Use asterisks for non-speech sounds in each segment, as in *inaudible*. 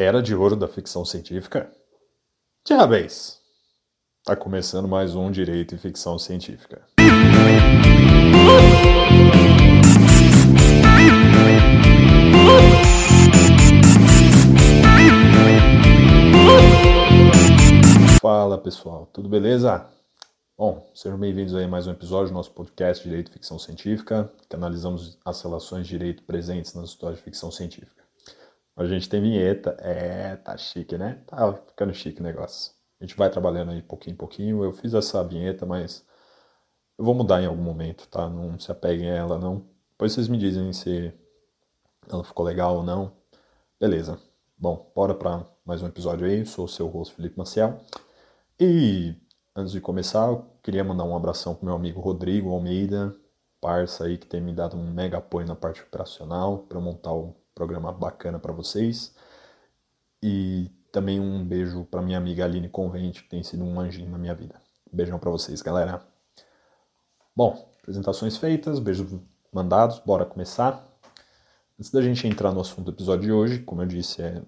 Era de ouro da ficção científica? Diabéis! Tá começando mais um Direito e Ficção Científica. Fala pessoal, tudo beleza? Bom, sejam bem-vindos a mais um episódio do nosso podcast Direito e Ficção Científica, que analisamos as relações de direito presentes nas histórias de ficção científica. A gente tem vinheta, é, tá chique, né? Tá ficando chique o negócio. A gente vai trabalhando aí pouquinho em pouquinho. Eu fiz essa vinheta, mas eu vou mudar em algum momento, tá? Não se apeguem a ela, não. Depois vocês me dizem se ela ficou legal ou não. Beleza. Bom, bora para mais um episódio aí. Eu sou o seu host Felipe Maciel. E Antes de começar, eu queria mandar um abração pro meu amigo Rodrigo Almeida, parça aí que tem me dado um mega apoio na parte operacional para montar um programa bacana para vocês. E também um beijo para minha amiga Aline Convente, que tem sido um anjinho na minha vida. beijão para vocês, galera. Bom, apresentações feitas, beijos mandados, bora começar. Antes da gente entrar no assunto do episódio de hoje, como eu disse, é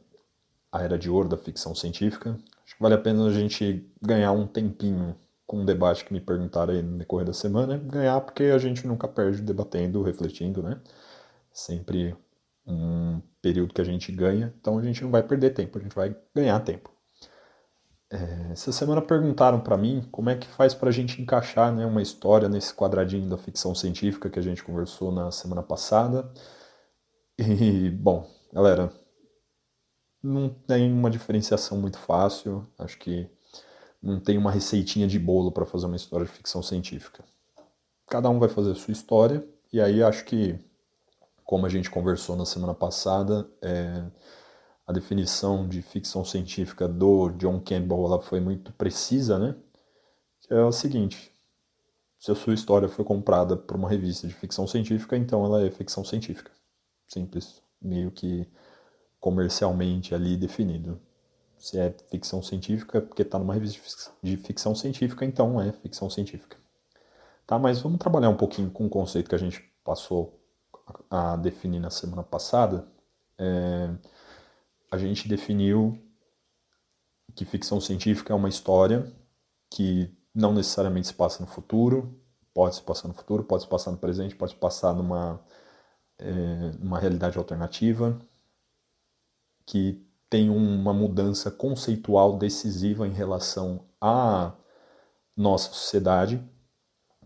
a era de ouro da ficção científica. Acho que vale a pena a gente ganhar um tempinho com um debate que me perguntaram aí no decorrer da semana. Ganhar porque a gente nunca perde debatendo, refletindo, né? Sempre um período que a gente ganha, então a gente não vai perder tempo, a gente vai ganhar tempo. É, essa semana perguntaram para mim como é que faz para a gente encaixar né, uma história nesse quadradinho da ficção científica que a gente conversou na semana passada. E, bom, galera, não tem uma diferenciação muito fácil. Acho que não tem uma receitinha de bolo para fazer uma história de ficção científica. Cada um vai fazer a sua história, e aí acho que, como a gente conversou na semana passada, é, a definição de ficção científica do John Campbell ela foi muito precisa, né? Que é o seguinte: se a sua história foi comprada por uma revista de ficção científica, então ela é ficção científica. Simples. Meio que comercialmente ali definido. Se é ficção científica, é porque está numa revista de ficção científica, então é ficção científica. Tá, mas vamos trabalhar um pouquinho com o conceito que a gente passou a definir na semana passada. É, a gente definiu que ficção científica é uma história que não necessariamente se passa no futuro, pode se passar no futuro, pode se passar no presente, pode se passar numa, é, numa realidade alternativa, que tem uma mudança conceitual decisiva em relação à nossa sociedade,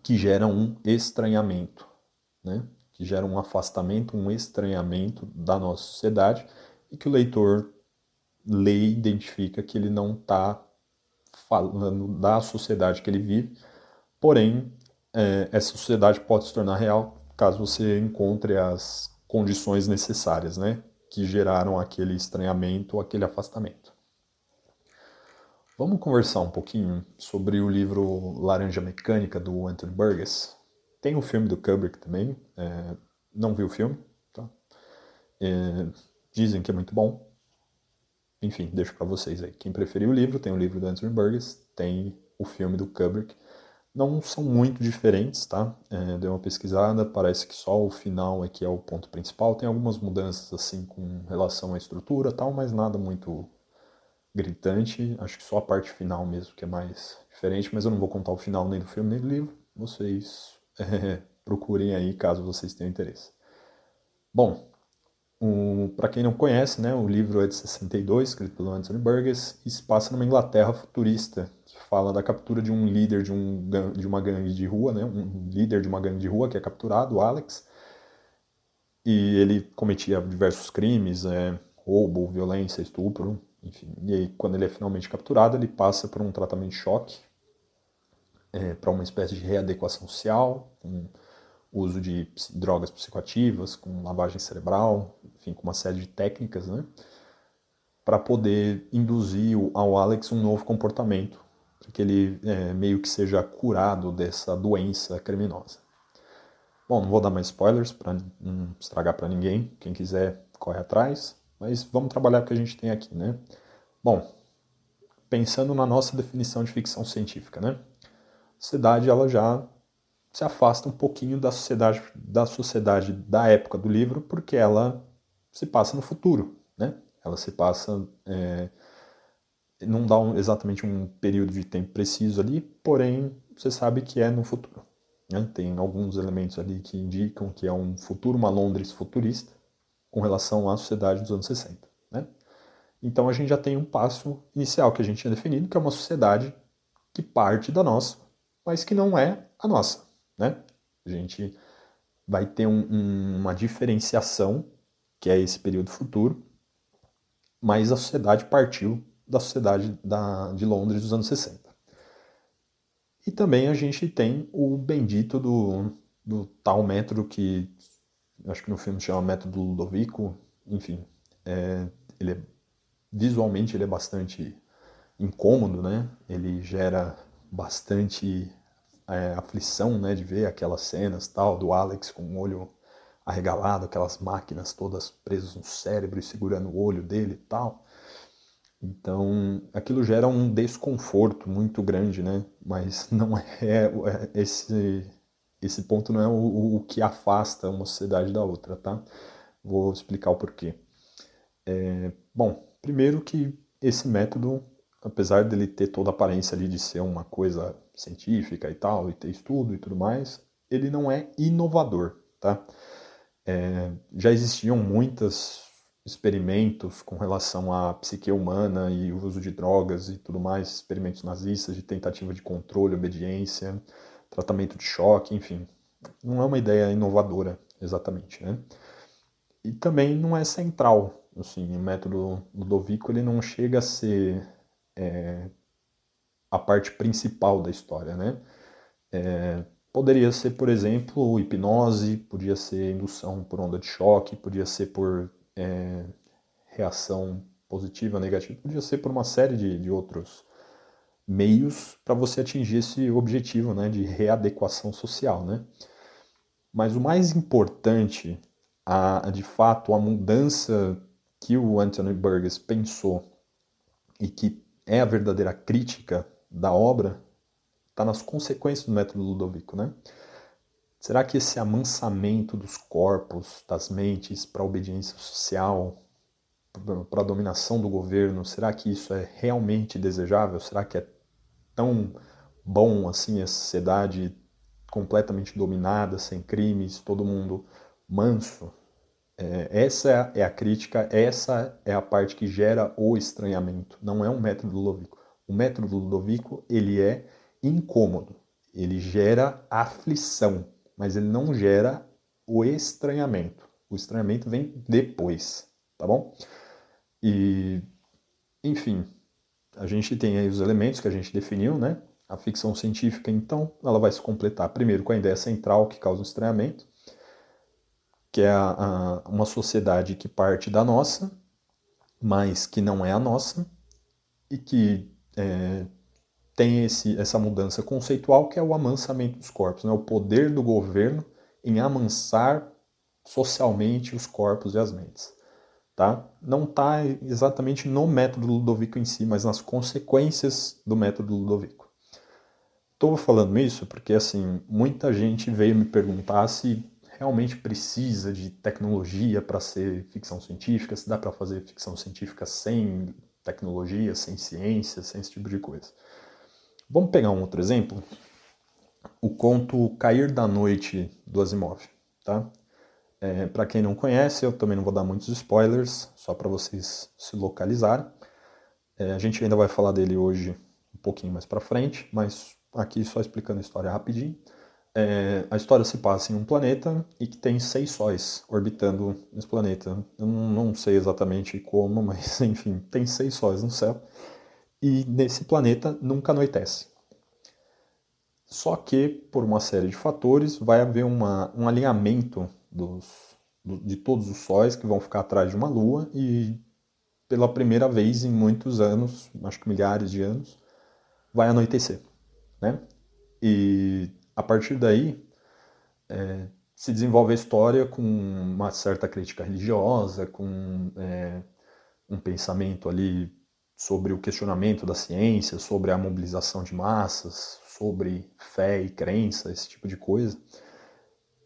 que gera um estranhamento, né? Que gera um afastamento, um estranhamento da nossa sociedade e que o leitor lê e identifica que ele não está falando da sociedade que ele vive, porém, é, essa sociedade pode se tornar real caso você encontre as condições necessárias, né? que geraram aquele estranhamento, aquele afastamento. Vamos conversar um pouquinho sobre o livro Laranja Mecânica do Anthony Burgess. Tem o filme do Kubrick também, é, não vi o filme, tá? É, dizem que é muito bom. Enfim, deixo para vocês aí. Quem preferir o livro, tem o livro do Anthony Burgess, tem o filme do Kubrick não são muito diferentes, tá? É, dei uma pesquisada, parece que só o final é que é o ponto principal. Tem algumas mudanças assim com relação à estrutura tal, mas nada muito gritante. Acho que só a parte final mesmo que é mais diferente, mas eu não vou contar o final nem do filme nem do livro. Vocês *laughs* procurem aí caso vocês tenham interesse. Bom, para quem não conhece, né, o livro é de 62, escrito pelo Anthony Burgess, e se passa numa Inglaterra futurista, que fala da captura de um líder de, um, de uma gangue de rua, né, um líder de uma gangue de rua que é capturado, o Alex, e ele cometia diversos crimes, é, roubo, violência, estupro, enfim. E aí, quando ele é finalmente capturado, ele passa por um tratamento de choque, é, para uma espécie de readequação social, um, uso de drogas psicoativas, com lavagem cerebral, enfim, com uma série de técnicas, né? Para poder induzir ao Alex um novo comportamento, para que ele é, meio que seja curado dessa doença criminosa. Bom, não vou dar mais spoilers para não estragar para ninguém. Quem quiser, corre atrás. Mas vamos trabalhar o que a gente tem aqui, né? Bom, pensando na nossa definição de ficção científica, né? Sociedade ela já se afasta um pouquinho da sociedade, da sociedade da época do livro, porque ela se passa no futuro, né? Ela se passa. É, não dá um, exatamente um período de tempo preciso ali, porém você sabe que é no futuro. Né? Tem alguns elementos ali que indicam que é um futuro, uma Londres futurista, com relação à sociedade dos anos 60. Né? Então a gente já tem um passo inicial que a gente tinha definido, que é uma sociedade que parte da nossa, mas que não é a nossa. Né? A gente vai ter um, um, uma diferenciação, que é esse período futuro, mas a sociedade partiu da sociedade da, de Londres dos anos 60. E também a gente tem o bendito do, do tal método que acho que no filme chama método Ludovico, enfim, é, ele é, visualmente ele é bastante incômodo, né? Ele gera bastante é, aflição, né, de ver aquelas cenas tal do Alex com o olho arregalado, aquelas máquinas todas presas no cérebro e segurando o olho dele e tal. Então, aquilo gera um desconforto muito grande, né? Mas *laughs* não é, é esse esse ponto não é o, o que afasta uma sociedade da outra, tá? Vou explicar o porquê. É, bom, primeiro que esse método, apesar dele ter toda a aparência ali de ser uma coisa científica e tal, e ter estudo e tudo mais, ele não é inovador, tá? É, já existiam muitas experimentos com relação à psique humana e o uso de drogas e tudo mais, experimentos nazistas de tentativa de controle, obediência, tratamento de choque, enfim. Não é uma ideia inovadora, exatamente, né? E também não é central, assim, o método Ludovico ele não chega a ser é, a parte principal da história, né? É, poderia ser, por exemplo, hipnose, podia ser indução por onda de choque, podia ser por é, reação positiva, negativa, podia ser por uma série de, de outros meios para você atingir esse objetivo né, de readequação social. Né? Mas o mais importante, a, de fato, a mudança que o Anthony Burgess pensou e que é a verdadeira crítica da obra, está nas consequências do método Ludovico. Né? Será que esse amansamento dos corpos, das mentes para a obediência social, para a dominação do governo, será que isso é realmente desejável? Será que é tão bom assim a sociedade completamente dominada, sem crimes, todo mundo manso? É, essa é a crítica, essa é a parte que gera o estranhamento. Não é um método Ludovico. O método Ludovico ele é incômodo, ele gera aflição mas ele não gera o estranhamento. O estranhamento vem depois, tá bom? E, enfim, a gente tem aí os elementos que a gente definiu, né? A ficção científica, então, ela vai se completar primeiro com a ideia central que causa o estranhamento, que é a, a, uma sociedade que parte da nossa, mas que não é a nossa, e que é, tem esse, essa mudança conceitual que é o amansamento dos corpos, né? o poder do governo em amansar socialmente os corpos e as mentes. Tá? Não está exatamente no método Ludovico em si, mas nas consequências do método Ludovico. Estou falando isso porque assim muita gente veio me perguntar se realmente precisa de tecnologia para ser ficção científica, se dá para fazer ficção científica sem tecnologia, sem ciência, sem esse tipo de coisa. Vamos pegar um outro exemplo? O conto Cair da Noite do Asimov, tá? É, para quem não conhece, eu também não vou dar muitos spoilers, só para vocês se localizarem. É, a gente ainda vai falar dele hoje um pouquinho mais para frente, mas aqui só explicando a história rapidinho. É, a história se passa em um planeta e que tem seis sóis orbitando nesse planeta. Eu não, não sei exatamente como, *laughs* mas enfim, tem seis sóis no céu e nesse planeta nunca anoitece. Só que, por uma série de fatores, vai haver uma, um alinhamento dos, do, de todos os sóis que vão ficar atrás de uma lua e, pela primeira vez em muitos anos, acho que milhares de anos, vai anoitecer. Né? E a partir daí é, se desenvolve a história com uma certa crítica religiosa, com é, um pensamento ali sobre o questionamento da ciência, sobre a mobilização de massas, sobre fé e crença, esse tipo de coisa.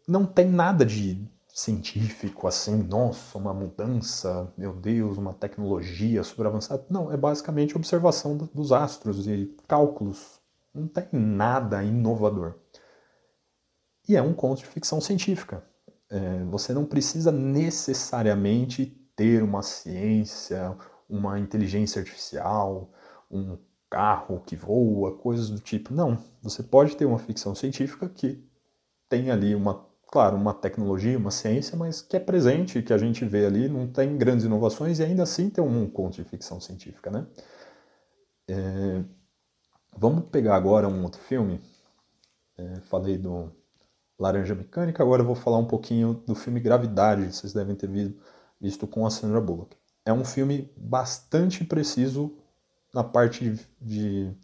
Não tem nada de científico, assim, nossa, uma mudança, meu Deus, uma tecnologia super avançada. Não, é basicamente observação dos astros e cálculos. Não tem nada inovador. E é um conto de ficção científica. É, você não precisa necessariamente ter uma ciência, uma inteligência artificial, um carro que voa, coisas do tipo. Não, você pode ter uma ficção científica que tem ali uma, claro, uma tecnologia, uma ciência, mas que é presente, que a gente vê ali, não tem grandes inovações e ainda assim tem um conto de ficção científica, né? É, vamos pegar agora um outro filme. É, falei do Laranja Mecânica, agora eu vou falar um pouquinho do filme Gravidade, vocês devem ter visto, com a Sandra Bullock. É um filme bastante preciso na parte de, de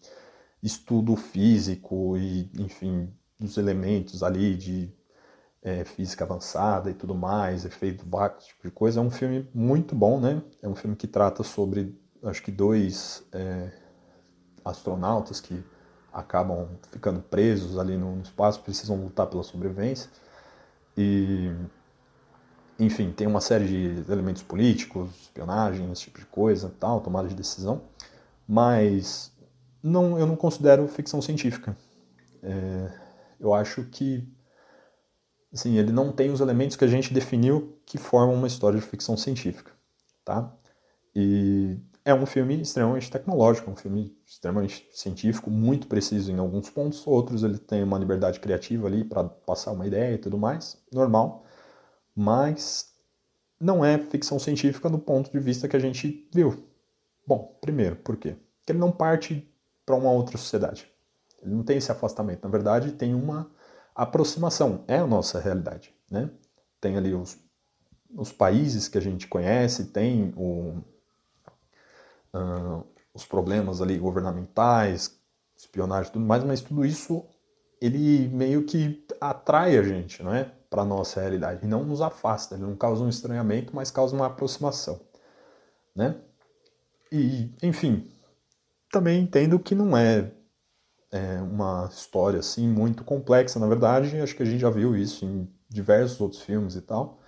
estudo físico e, enfim, dos elementos ali de é, física avançada e tudo mais, efeito vácuo, esse tipo de coisa. É um filme muito bom, né? É um filme que trata sobre, acho que dois é, astronautas que acabam ficando presos ali no espaço, precisam lutar pela sobrevivência. E, enfim, tem uma série de elementos políticos, espionagem, esse tipo de coisa, tal, tomada de decisão mas não, eu não considero ficção científica. É, eu acho que assim, ele não tem os elementos que a gente definiu que formam uma história de ficção científica, tá? E é um filme extremamente tecnológico, um filme extremamente científico, muito preciso em alguns pontos, outros ele tem uma liberdade criativa ali para passar uma ideia e tudo mais, normal, mas não é ficção científica no ponto de vista que a gente viu, Bom, primeiro, por quê? Porque ele não parte para uma outra sociedade. Ele não tem esse afastamento. Na verdade, tem uma aproximação. É a nossa realidade. Né? Tem ali os, os países que a gente conhece, tem o, uh, os problemas ali governamentais, espionagem e tudo mais, mas tudo isso ele meio que atrai a gente, não é? Para a nossa realidade. E não nos afasta. Ele não causa um estranhamento, mas causa uma aproximação. Né? E, enfim, também entendo que não é, é, uma história assim muito complexa, na verdade, acho que a gente já viu isso em diversos outros filmes e tal,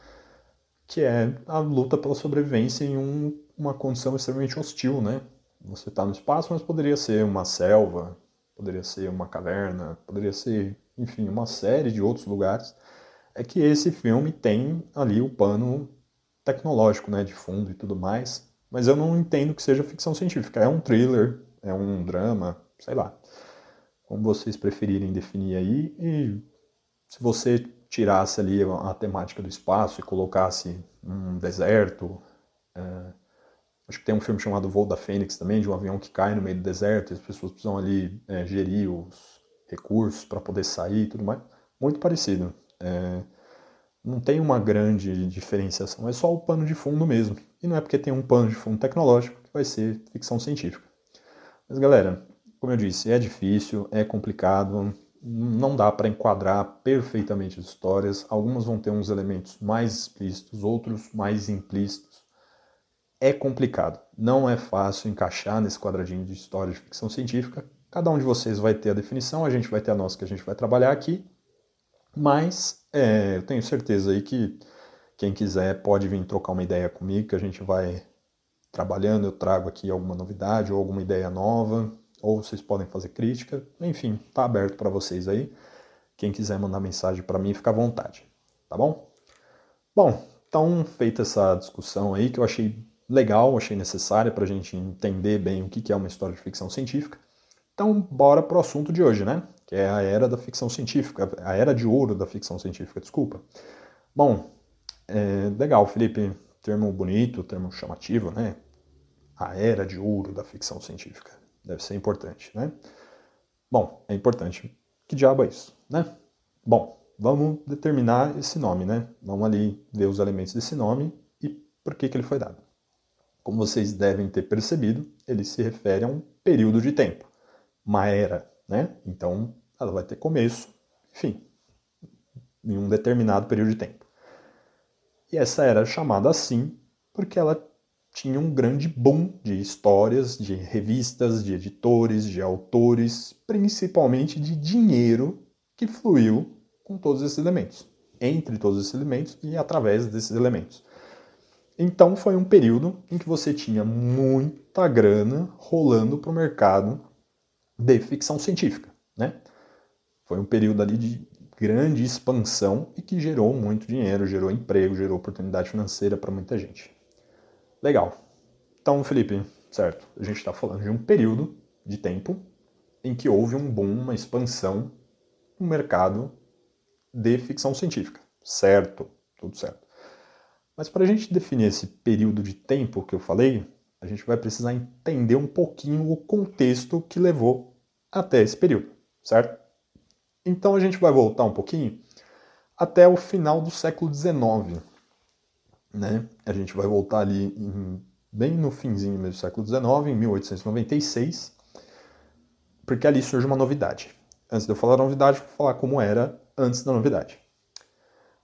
que é a luta pela sobrevivência em um, uma condição extremamente hostil, né? Você está no espaço, mas poderia ser uma selva, poderia ser uma caverna, poderia ser, enfim, uma série de outros lugares. É que esse filme tem ali o pano tecnológico, né, de fundo e tudo mais, mas eu não entendo que seja ficção científica. É um thriller, é um drama, sei lá. Como vocês preferirem definir aí. E se você tirasse ali a temática do espaço e colocasse um deserto. É, acho que tem um filme chamado Voo da Fênix também, de um avião que cai no meio do deserto e as pessoas precisam ali é, gerir os recursos para poder sair e tudo mais. Muito parecido. É, não tem uma grande diferenciação, é só o pano de fundo mesmo. E não é porque tem um pano de fundo tecnológico que vai ser ficção científica. Mas galera, como eu disse, é difícil, é complicado, não dá para enquadrar perfeitamente as histórias. Algumas vão ter uns elementos mais explícitos, outros mais implícitos. É complicado, não é fácil encaixar nesse quadradinho de história de ficção científica. Cada um de vocês vai ter a definição, a gente vai ter a nossa que a gente vai trabalhar aqui. Mas é, eu tenho certeza aí que quem quiser pode vir trocar uma ideia comigo, que a gente vai trabalhando, eu trago aqui alguma novidade ou alguma ideia nova, ou vocês podem fazer crítica, enfim, tá aberto para vocês aí. Quem quiser mandar mensagem para mim, fica à vontade, tá bom? Bom, então feita essa discussão aí que eu achei legal, achei necessária para a gente entender bem o que é uma história de ficção científica. Então, bora pro assunto de hoje, né? Que é a era da ficção científica, a era de ouro da ficção científica, desculpa. Bom, é, legal, Felipe, termo bonito, termo chamativo, né? A era de ouro da ficção científica. Deve ser importante, né? Bom, é importante. Que diabo é isso, né? Bom, vamos determinar esse nome, né? Vamos ali ver os elementos desse nome e por que, que ele foi dado. Como vocês devem ter percebido, ele se refere a um período de tempo uma era, né? Então, ela vai ter começo, enfim, em um determinado período de tempo. E essa era chamada assim porque ela tinha um grande boom de histórias, de revistas, de editores, de autores, principalmente de dinheiro que fluiu com todos esses elementos, entre todos esses elementos e através desses elementos. Então foi um período em que você tinha muita grana rolando para o mercado de ficção científica, né? Foi um período ali de grande expansão e que gerou muito dinheiro, gerou emprego, gerou oportunidade financeira para muita gente. Legal. Então, Felipe, certo? A gente está falando de um período de tempo em que houve um boom, uma expansão no mercado de ficção científica. Certo, tudo certo. Mas para a gente definir esse período de tempo que eu falei, a gente vai precisar entender um pouquinho o contexto que levou até esse período, certo? Então a gente vai voltar um pouquinho até o final do século XIX. Né? A gente vai voltar ali em, bem no finzinho do século XIX, em 1896, porque ali surge uma novidade. Antes de eu falar da novidade, vou falar como era antes da novidade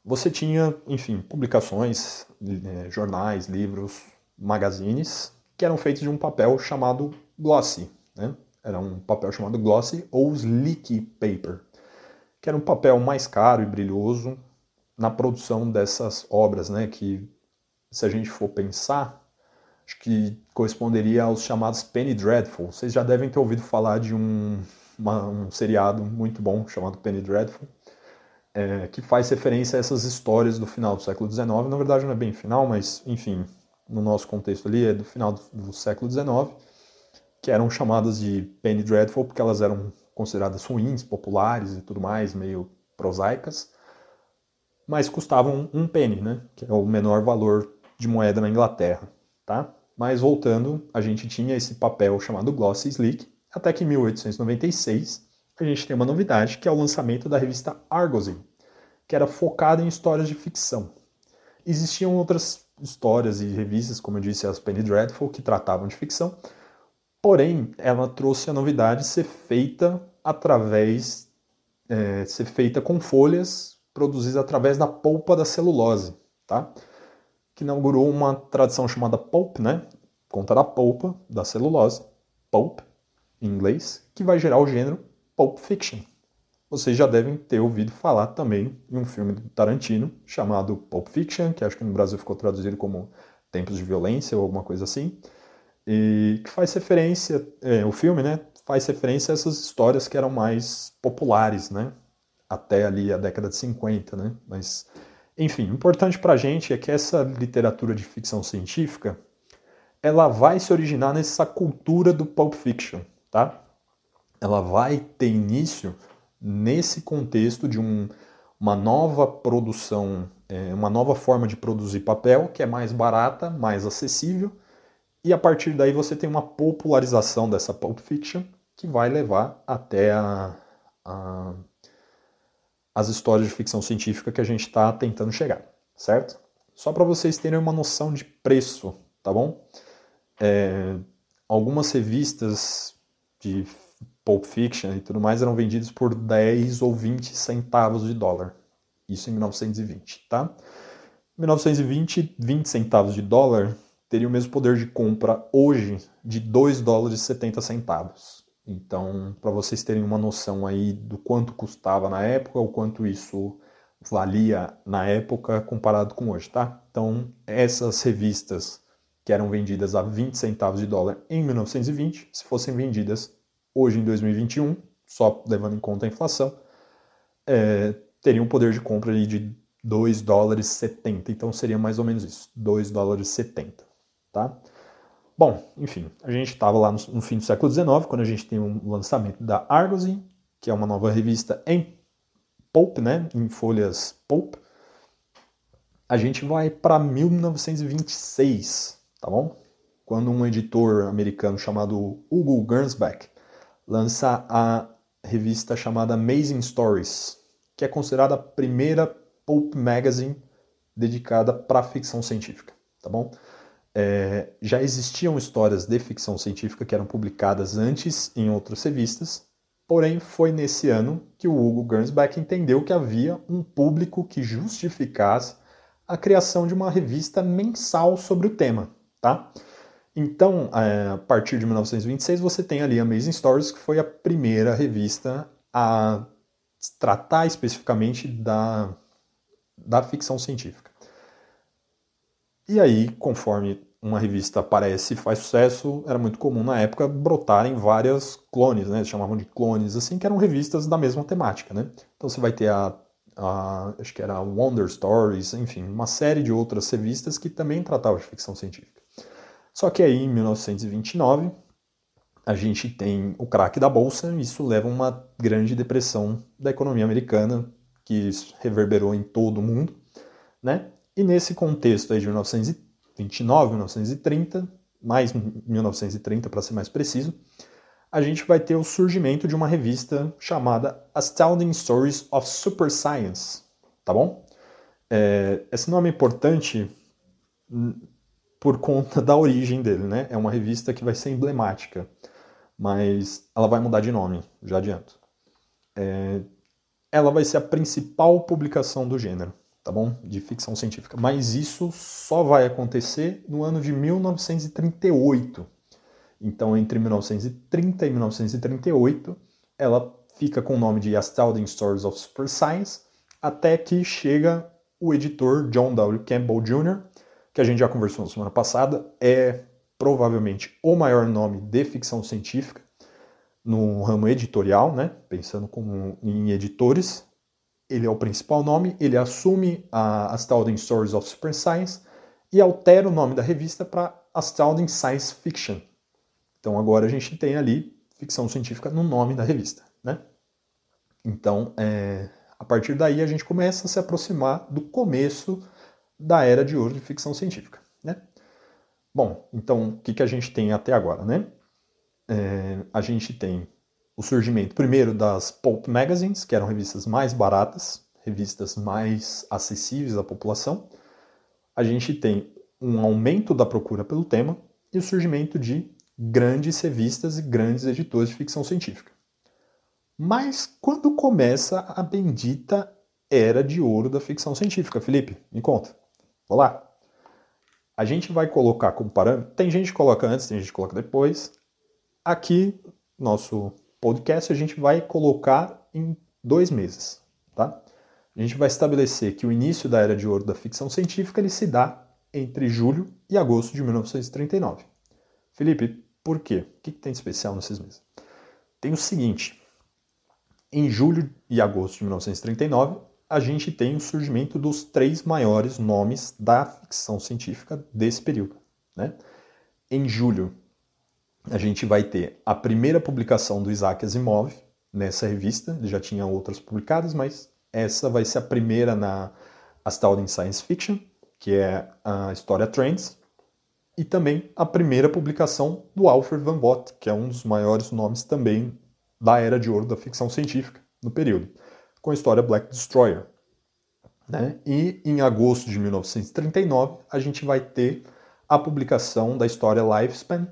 você tinha, enfim, publicações, é, jornais, livros, magazines, que eram feitos de um papel chamado glossy. Né? Era um papel chamado glossy ou sleek paper, que era um papel mais caro e brilhoso na produção dessas obras, né? que, se a gente for pensar, acho que corresponderia aos chamados Penny Dreadful. Vocês já devem ter ouvido falar de um, uma, um seriado muito bom chamado Penny Dreadful, é, que faz referência a essas histórias do final do século XIX. Na verdade, não é bem final, mas, enfim, no nosso contexto ali, é do final do, do século XIX, que eram chamadas de Penny Dreadful porque elas eram consideradas ruins, populares e tudo mais, meio prosaicas, mas custavam um penny, né? Que é o menor valor de moeda na Inglaterra, tá? Mas voltando, a gente tinha esse papel chamado Glossy Sleek, até que em 1896 a gente tem uma novidade, que é o lançamento da revista Argosy, que era focada em histórias de ficção. Existiam outras histórias e revistas, como eu disse, as Penny Dreadful, que tratavam de ficção, porém, ela trouxe a novidade de ser feita através, é, ser feita com folhas produzidas através da polpa da celulose, tá? Que inaugurou uma tradição chamada pulp, né? Conta da polpa da celulose, pulp, em inglês, que vai gerar o gênero Pulp Fiction. Vocês já devem ter ouvido falar também em um filme do Tarantino chamado Pulp Fiction, que acho que no Brasil ficou traduzido como Tempos de Violência ou alguma coisa assim, e que faz referência, é, o filme, né, faz referência a essas histórias que eram mais populares, né, até ali a década de 50, né, mas enfim, o importante para a gente é que essa literatura de ficção científica ela vai se originar nessa cultura do Pulp Fiction, tá? Ela vai ter início nesse contexto de um, uma nova produção, é, uma nova forma de produzir papel que é mais barata, mais acessível, e a partir daí você tem uma popularização dessa Pulp Fiction que vai levar até a, a, as histórias de ficção científica que a gente está tentando chegar, certo? Só para vocês terem uma noção de preço, tá bom? É, algumas revistas de Pulp Fiction e tudo mais eram vendidos por 10 ou 20 centavos de dólar. Isso em 1920, tá? Em 1920, 20 centavos de dólar teria o mesmo poder de compra hoje de 2 dólares e 70 centavos. Então, para vocês terem uma noção aí do quanto custava na época, o quanto isso valia na época comparado com hoje, tá? Então, essas revistas que eram vendidas a 20 centavos de dólar em 1920, se fossem vendidas hoje em 2021, só levando em conta a inflação, é, teria um poder de compra ali de 2 dólares 70, então seria mais ou menos isso, 2 dólares 70, tá? Bom, enfim, a gente estava lá no, no, fim do século XIX, quando a gente tem um lançamento da Argosy, que é uma nova revista em pulp, né, em folhas pulp. A gente vai para 1926, tá bom? Quando um editor americano chamado Hugo Gernsback lança a revista chamada Amazing Stories, que é considerada a primeira pulp magazine dedicada para ficção científica, tá bom? É, já existiam histórias de ficção científica que eram publicadas antes em outras revistas, porém foi nesse ano que o Hugo Gernsback entendeu que havia um público que justificasse a criação de uma revista mensal sobre o tema, tá? Então, é, a partir de 1926, você tem ali Amazing Stories, que foi a primeira revista a tratar especificamente da, da ficção científica. E aí, conforme uma revista aparece e faz sucesso, era muito comum na época brotarem várias clones, né? Eles chamavam de clones, assim, que eram revistas da mesma temática, né? Então você vai ter a, a acho que era Wonder Stories, enfim, uma série de outras revistas que também tratavam de ficção científica. Só que aí, em 1929, a gente tem o craque da bolsa, e isso leva a uma grande depressão da economia americana, que reverberou em todo o mundo, né? E nesse contexto aí de 1930, 29, 1930, mais 1930 para ser mais preciso, a gente vai ter o surgimento de uma revista chamada Astounding Stories of Super Science, tá bom? É, esse nome é importante por conta da origem dele, né? É uma revista que vai ser emblemática, mas ela vai mudar de nome, já adianto. É, ela vai ser a principal publicação do gênero tá bom? De ficção científica. Mas isso só vai acontecer no ano de 1938. Então, entre 1930 e 1938, ela fica com o nome de Astounding Stories of Super Science, até que chega o editor John W. Campbell Jr., que a gente já conversou na semana passada, é provavelmente o maior nome de ficção científica no ramo editorial, né? Pensando como em editores, ele é o principal nome, ele assume a Astounding Stories of Super Science e altera o nome da revista para Astounding Science Fiction. Então agora a gente tem ali ficção científica no nome da revista, né? Então, é, a partir daí a gente começa a se aproximar do começo da era de ouro de ficção científica, né? Bom, então o que, que a gente tem até agora, né? É, a gente tem o surgimento, primeiro, das pulp magazines, que eram revistas mais baratas, revistas mais acessíveis à população. A gente tem um aumento da procura pelo tema e o surgimento de grandes revistas e grandes editores de ficção científica. Mas quando começa a bendita era de ouro da ficção científica, Felipe? Me conta. Vou lá. A gente vai colocar como parâmetro. Tem gente que coloca antes, tem gente que coloca depois. Aqui, nosso podcast a gente vai colocar em dois meses, tá? A gente vai estabelecer que o início da era de ouro da ficção científica ele se dá entre julho e agosto de 1939. Felipe, por quê? O que, tem de especial nesses meses? Tem o seguinte: em julho e agosto de 1939, a gente tem o surgimento dos três maiores nomes da ficção científica desse período. Né? Em julho, a gente vai ter a primeira publicação do Isaac Asimov nessa revista, ele já tinha outras publicadas, mas essa vai ser a primeira na Astounding Science Fiction, que é a história Trends, e também a primeira publicação do Alfred Van Vogt, que é um dos maiores nomes também da era de ouro da ficção científica no período, com a história Black Destroyer. Né? E em agosto de 1939 a gente vai ter a publicação da história Lifespan,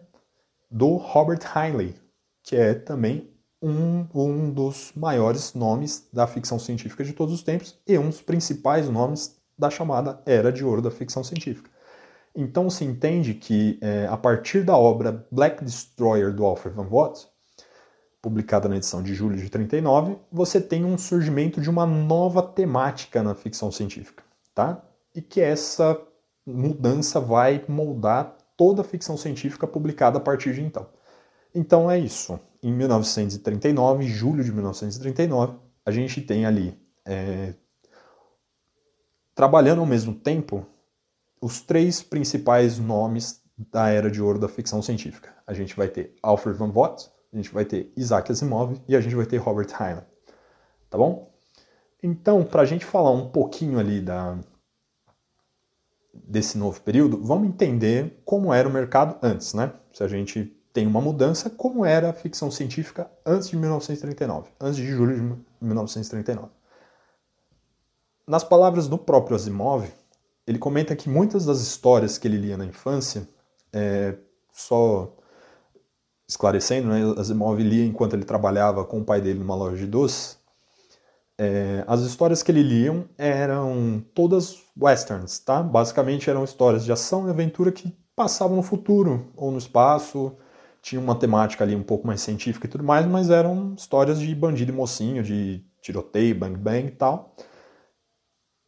do Robert Heinlein, que é também um, um dos maiores nomes da ficção científica de todos os tempos e um dos principais nomes da chamada Era de Ouro da ficção científica. Então se entende que é, a partir da obra Black Destroyer do Alfred Van Vogt, publicada na edição de julho de 39, você tem um surgimento de uma nova temática na ficção científica, tá? E que essa mudança vai moldar toda a ficção científica publicada a partir de então. Então é isso. Em 1939, julho de 1939, a gente tem ali, é, trabalhando ao mesmo tempo, os três principais nomes da era de ouro da ficção científica. A gente vai ter Alfred Van Vogt, a gente vai ter Isaac Asimov e a gente vai ter Robert Heinlein. Tá bom? Então, para a gente falar um pouquinho ali da, desse novo período, vamos entender como era o mercado antes, né? Se a gente tem uma mudança, como era a ficção científica antes de 1939, antes de julho de 1939. Nas palavras do próprio Asimov, ele comenta que muitas das histórias que ele lia na infância, é, só esclarecendo, né, Asimov lia enquanto ele trabalhava com o pai dele numa loja de doces, é, as histórias que ele liam eram todas westerns, tá? Basicamente eram histórias de ação e aventura que passavam no futuro ou no espaço. Tinha uma temática ali um pouco mais científica e tudo mais, mas eram histórias de bandido e mocinho, de tiroteio, bang bang e tal.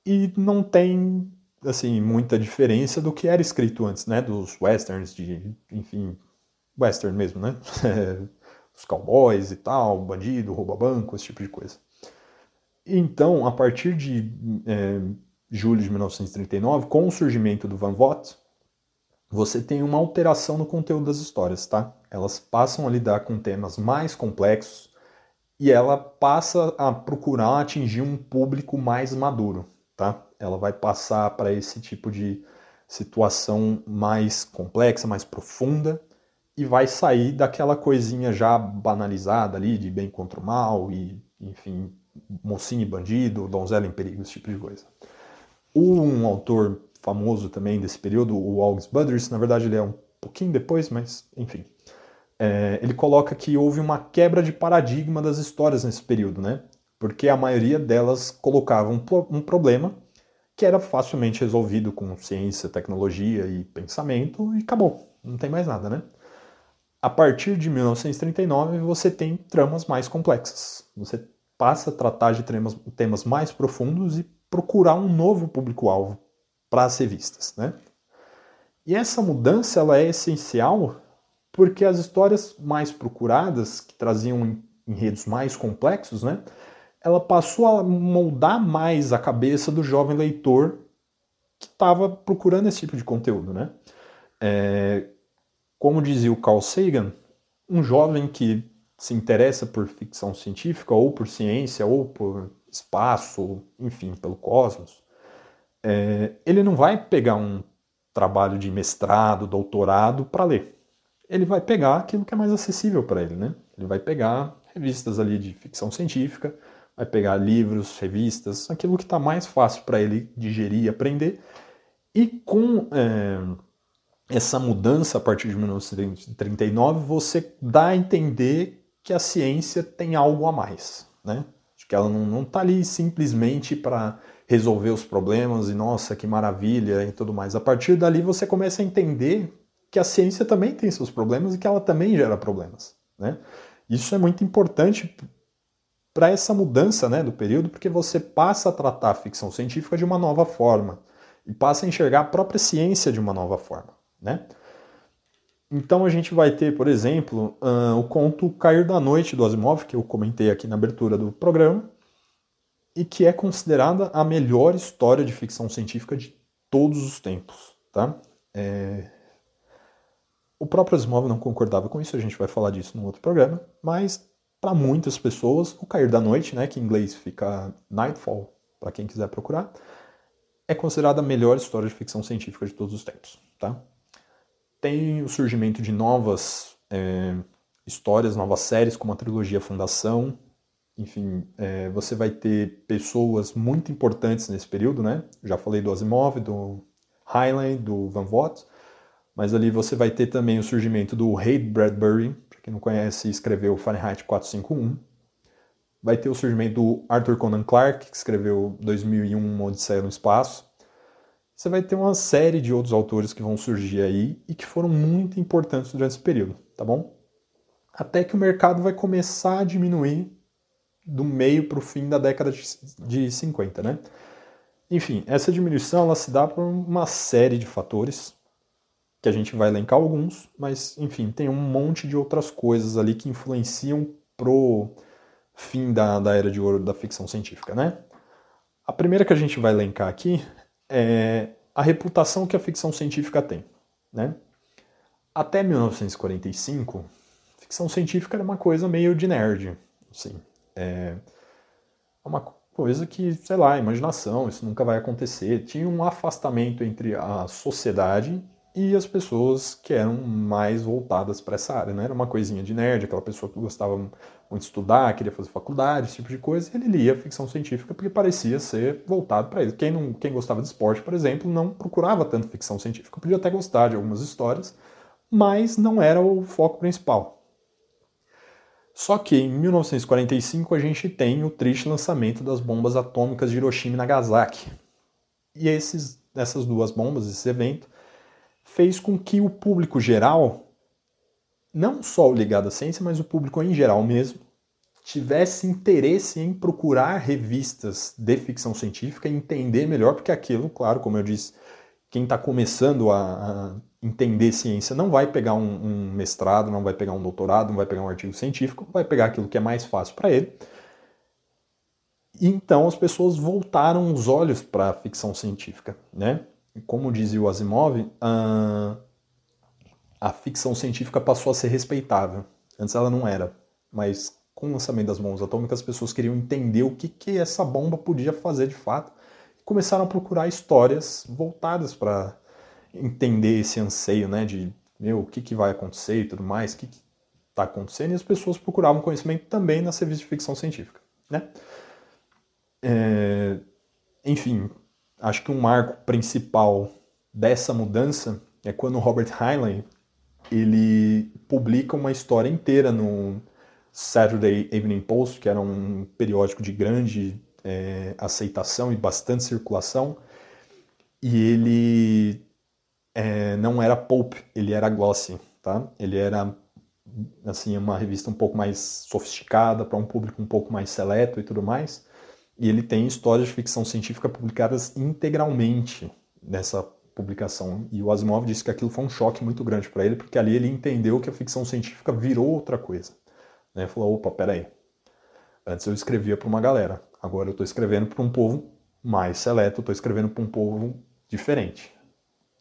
e não tem assim muita diferença do que era escrito antes, né? Dos westerns de, enfim, western mesmo, né? *laughs* Os cowboys e tal, bandido, rouba banco, esse tipo de coisa. Então, a partir de é, julho de 1939, com o surgimento do Van Vogt, você tem uma alteração no conteúdo das histórias, tá? Elas passam a lidar com temas mais complexos e ela passa a procurar atingir um público mais maduro, tá? Ela vai passar para esse tipo de situação mais complexa, mais profunda e vai sair daquela coisinha já banalizada ali de bem contra o mal e, enfim, mocinho e bandido, donzela em perigo, esse tipo de coisa. Um autor famoso também desse período, o August Budrys, na verdade ele é um pouquinho depois, mas enfim, é, ele coloca que houve uma quebra de paradigma das histórias nesse período, né? Porque a maioria delas colocava um, um problema que era facilmente resolvido com ciência, tecnologia e pensamento e acabou, não tem mais nada, né? A partir de 1939 você tem tramas mais complexas. Você passa a tratar de temas, temas mais profundos e procurar um novo público-alvo para as revistas, né? E essa mudança ela é essencial porque as histórias mais procuradas, que traziam enredos mais complexos, né, ela passou a moldar mais a cabeça do jovem leitor que estava procurando esse tipo de conteúdo. Né? É, como dizia o Carl Sagan, um jovem que se interessa por ficção científica, ou por ciência, ou por espaço, enfim, pelo cosmos, é, ele não vai pegar um trabalho de mestrado, doutorado para ler ele vai pegar aquilo que é mais acessível para ele, né? Ele vai pegar revistas ali de ficção científica, vai pegar livros, revistas, aquilo que está mais fácil para ele digerir e aprender. E com é, essa mudança a partir de 1939, você dá a entender que a ciência tem algo a mais, né? Que ela não está ali simplesmente para resolver os problemas e nossa, que maravilha e tudo mais. A partir dali você começa a entender que a ciência também tem seus problemas e que ela também gera problemas. Né? Isso é muito importante para essa mudança né, do período, porque você passa a tratar a ficção científica de uma nova forma e passa a enxergar a própria ciência de uma nova forma. Né? Então a gente vai ter, por exemplo, uh, o conto Cair da Noite do Asimov, que eu comentei aqui na abertura do programa, e que é considerada a melhor história de ficção científica de todos os tempos. Tá? É, o próprio Asimov não concordava com isso, a gente vai falar disso num outro programa, mas para muitas pessoas, o cair da noite, né, que em inglês fica Nightfall, para quem quiser procurar, é considerada a melhor história de ficção científica de todos os tempos. Tá? Tem o surgimento de novas é, histórias, novas séries, como a trilogia Fundação. Enfim, é, você vai ter pessoas muito importantes nesse período, né? Já falei do Asimov, do Heinlein, do Van Vogt, mas ali você vai ter também o surgimento do Ray Bradbury, para quem não conhece, escreveu Fahrenheit 451. Vai ter o surgimento do Arthur Conan Clarke, que escreveu 2001 Uma Odisseia no Espaço. Você vai ter uma série de outros autores que vão surgir aí e que foram muito importantes durante esse período, tá bom? Até que o mercado vai começar a diminuir do meio para o fim da década de 50, né? Enfim, essa diminuição ela se dá por uma série de fatores, que a gente vai elencar alguns, mas enfim, tem um monte de outras coisas ali que influenciam pro fim da, da era de ouro da ficção científica, né? A primeira que a gente vai elencar aqui é a reputação que a ficção científica tem, né? Até 1945, ficção científica era uma coisa meio de nerd, assim, é uma coisa que, sei lá, imaginação, isso nunca vai acontecer. Tinha um afastamento entre a sociedade e as pessoas que eram mais voltadas para essa área, né? Era uma coisinha de nerd, aquela pessoa que gostava muito de estudar, queria fazer faculdade, esse tipo de coisa, ele lia ficção científica porque parecia ser voltado para ele. Quem, não, quem gostava de esporte, por exemplo, não procurava tanto ficção científica, podia até gostar de algumas histórias, mas não era o foco principal. Só que em 1945 a gente tem o triste lançamento das bombas atômicas de Hiroshima e Nagasaki. E esses, essas duas bombas, esse evento, fez com que o público geral, não só o ligado à ciência, mas o público em geral mesmo, tivesse interesse em procurar revistas de ficção científica e entender melhor, porque aquilo, claro, como eu disse, quem está começando a, a, entender ciência não vai pegar um, um, mestrado, não vai pegar um doutorado, não vai pegar um artigo científico, vai pegar aquilo que é mais fácil para ele. Então as pessoas voltaram os olhos para a ficção científica, né? Como dizia o Asimov, a, a ficção científica passou a ser respeitável. Antes ela não era, mas com o lançamento das bombas atômicas, as pessoas queriam entender o que, que essa bomba podia fazer de fato. E começaram a procurar histórias voltadas para entender esse anseio, né, de meu, o que, que vai acontecer e tudo mais, o que está acontecendo, e as pessoas procuravam conhecimento também nas revistas de ficção científica, né. É, enfim, acho que um marco principal dessa mudança é quando Robert Heinlein ele publica uma história inteira no Saturday Evening Post, que era um periódico de grande é, aceitação e bastante circulação, e ele é, não era pulp, ele era glossy, tá? Ele era assim uma revista um pouco mais sofisticada para um público um pouco mais seleto e tudo mais. E ele tem histórias de ficção científica publicadas integralmente nessa publicação. E o Asimov disse que aquilo foi um choque muito grande para ele, porque ali ele entendeu que a ficção científica virou outra coisa. Né? Falou, opa, peraí. Antes eu escrevia para uma galera, agora eu estou escrevendo para um povo mais seleto, estou escrevendo para um povo diferente.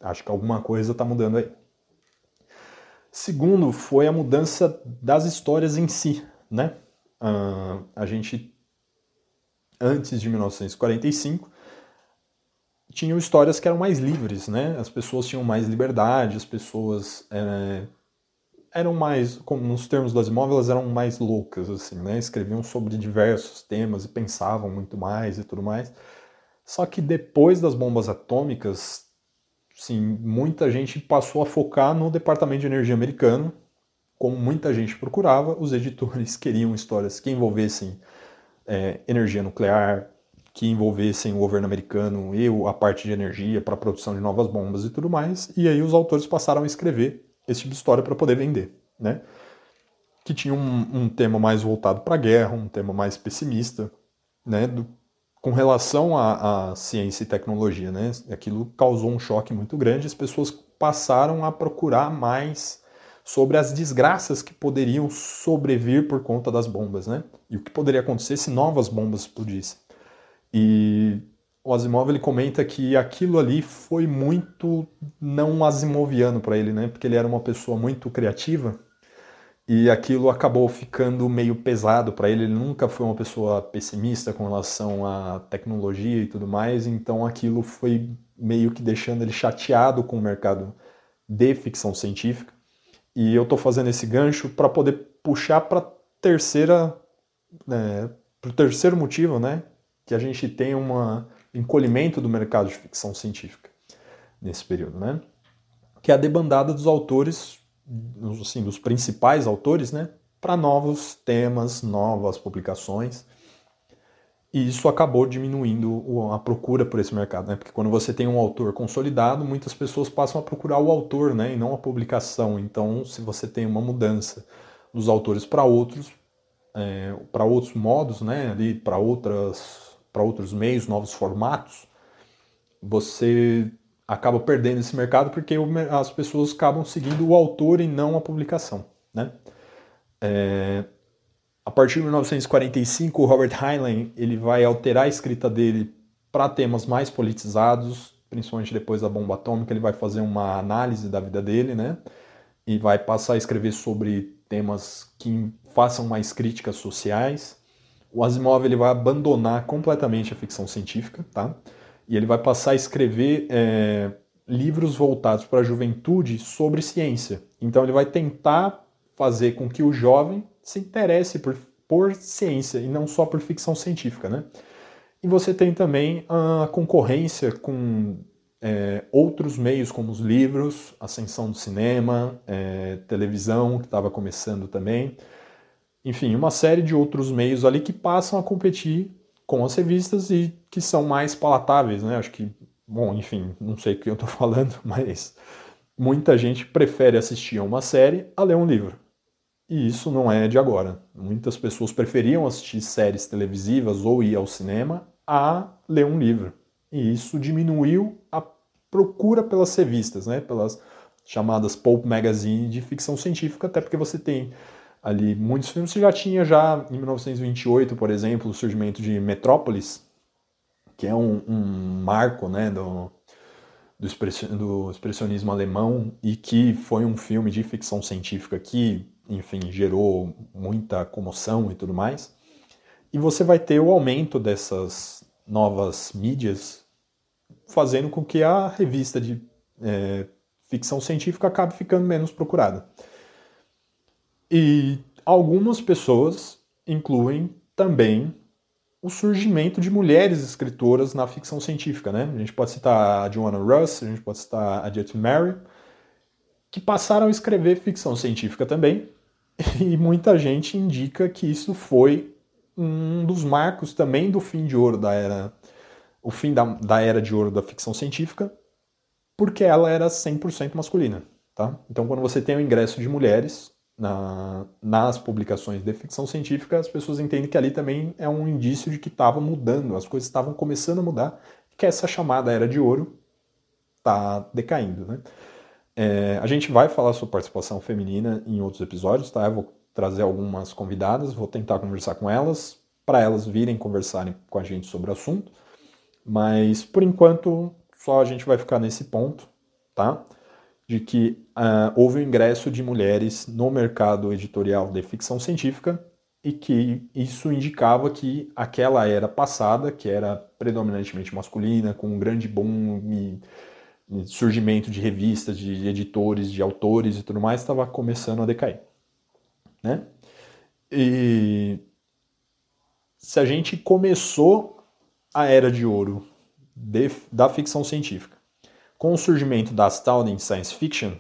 Acho que alguma coisa está mudando aí. Segundo, foi a mudança das histórias em si, né? Uh, a gente, antes de 1945, tinham histórias que eram mais livres, né? As pessoas tinham mais liberdade, as pessoas é, eram mais, como nos termos das imóveis, eram mais loucas, assim, né? Escreviam sobre diversos temas e pensavam muito mais e tudo mais. Só que depois das bombas atômicas, sim, muita gente passou a focar no Departamento de Energia americano. Como muita gente procurava, os editores *laughs* queriam histórias que envolvessem é, energia nuclear, que envolvessem o governo americano e a parte de energia para a produção de novas bombas e tudo mais. E aí os autores passaram a escrever esse tipo de história para poder vender, né? Que tinha um, um tema mais voltado para a guerra, um tema mais pessimista, né? Do, com relação à, ciência e tecnologia, né? Aquilo causou um choque muito grande. As pessoas passaram a procurar mais sobre as desgraças que poderiam sobrevir por conta das bombas, né? E o que poderia acontecer se novas bombas explodissem. E o Asimov ele comenta que aquilo ali foi muito não asimoviano para ele, né? Porque ele era uma pessoa muito criativa e aquilo acabou ficando meio pesado para ele. Ele nunca foi uma pessoa pessimista com relação à tecnologia e tudo mais, então aquilo foi meio que deixando ele chateado com o mercado de ficção científica. E eu estou fazendo esse gancho para poder puxar para terceira, né, para o terceiro motivo, né? Que a gente tem uma encolhimento do mercado de ficção científica nesse período, né? Que é a debandada dos autores, assim, dos principais autores, né? Para novos temas, novas publicações. E isso acabou diminuindo a procura por esse mercado, né? Porque quando você tem um autor consolidado, muitas pessoas passam a procurar o autor, né? E não a publicação. Então, se você tem uma mudança dos autores para outros, é, para outros modos, né? Ali para outras para outros meios, novos formatos, você acaba perdendo esse mercado porque as pessoas acabam seguindo o autor e não a publicação. Né? É, a partir de 1945, o Robert Heinlein ele vai alterar a escrita dele para temas mais politizados, principalmente depois da bomba atômica, ele vai fazer uma análise da vida dele, né? E vai passar a escrever sobre temas que façam mais críticas sociais o Asimov ele vai abandonar completamente a ficção científica, tá? E ele vai passar a escrever é, livros voltados para a juventude sobre ciência. Então ele vai tentar fazer com que o jovem se interesse por, por ciência e não só por ficção científica, né? E você tem também a concorrência com é, outros meios como os livros, ascensão do cinema, é, televisão que estava começando também enfim, uma série de outros meios ali que passam a competir com as revistas e que são mais palatáveis, né? Acho que, bom, enfim, não sei o que eu estou *laughs* falando, mas muita gente prefere assistir a uma série a ler um livro. E isso não é de agora. Muitas pessoas preferiam assistir séries televisivas ou ir ao cinema a ler um livro. E isso diminuiu a procura pelas revistas, né? pelas chamadas pulp magazine de ficção científica, até porque você tem ali muitos filmes. Você já tinha já em 1928, por exemplo, o surgimento de Metrópolis, que é um, um marco né, do, do expressionismo alemão e que foi um filme de ficção científica que, enfim, gerou muita comoção e tudo mais. E você vai ter o aumento dessas novas mídias fazendo com que a revista de é, ficção científica acabe ficando menos procurada. E algumas pessoas incluem também o surgimento de mulheres escritoras na ficção científica. Né? A gente pode citar a Joanna Russ, a gente pode citar a Jet Mary, que passaram a escrever ficção científica também, e muita gente indica que isso foi um dos marcos também do fim de ouro da era o fim da, da era de ouro da ficção científica, porque ela era 100% masculina. Tá? Então, quando você tem o ingresso de mulheres na, nas publicações de ficção científica, as pessoas entendem que ali também é um indício de que estava mudando, as coisas estavam começando a mudar, que essa chamada era de ouro está decaindo. Né? É, a gente vai falar sobre participação feminina em outros episódios, tá? Eu vou trazer algumas convidadas, vou tentar conversar com elas, para elas virem conversarem com a gente sobre o assunto. Mas por enquanto só a gente vai ficar nesse ponto, tá? De que uh, houve o ingresso de mulheres no mercado editorial de ficção científica e que isso indicava que aquela era passada, que era predominantemente masculina, com um grande boom e, surgimento de revistas, de editores, de autores e tudo mais, estava começando a decair, né? E se a gente começou a era de ouro de, da ficção científica. Com o surgimento da Astounding Science Fiction,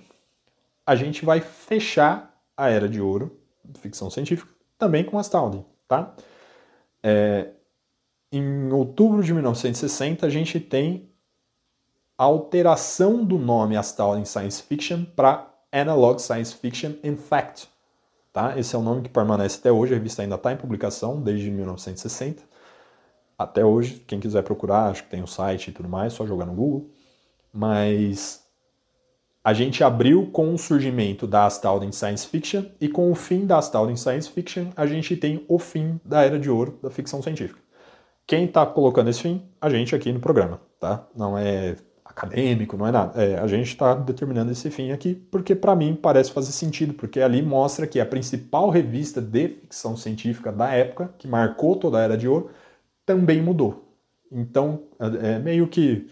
a gente vai fechar a era de ouro da ficção científica também com Astounding, tá? É, em outubro de 1960, a gente tem a alteração do nome Astounding Science Fiction para Analog Science Fiction in Fact. Tá? Esse é o nome que permanece até hoje, a revista ainda está em publicação desde 1960 até hoje, quem quiser procurar, acho que tem o site e tudo mais, só jogar no Google. Mas a gente abriu com o surgimento da Astounding Science Fiction e com o fim da Astounding Science Fiction, a gente tem o fim da era de ouro da ficção científica. Quem está colocando esse fim? A gente aqui no programa, tá? Não é acadêmico, não é nada. É, a gente está determinando esse fim aqui porque para mim parece fazer sentido, porque ali mostra que a principal revista de ficção científica da época, que marcou toda a era de ouro, também mudou. Então, é, é meio que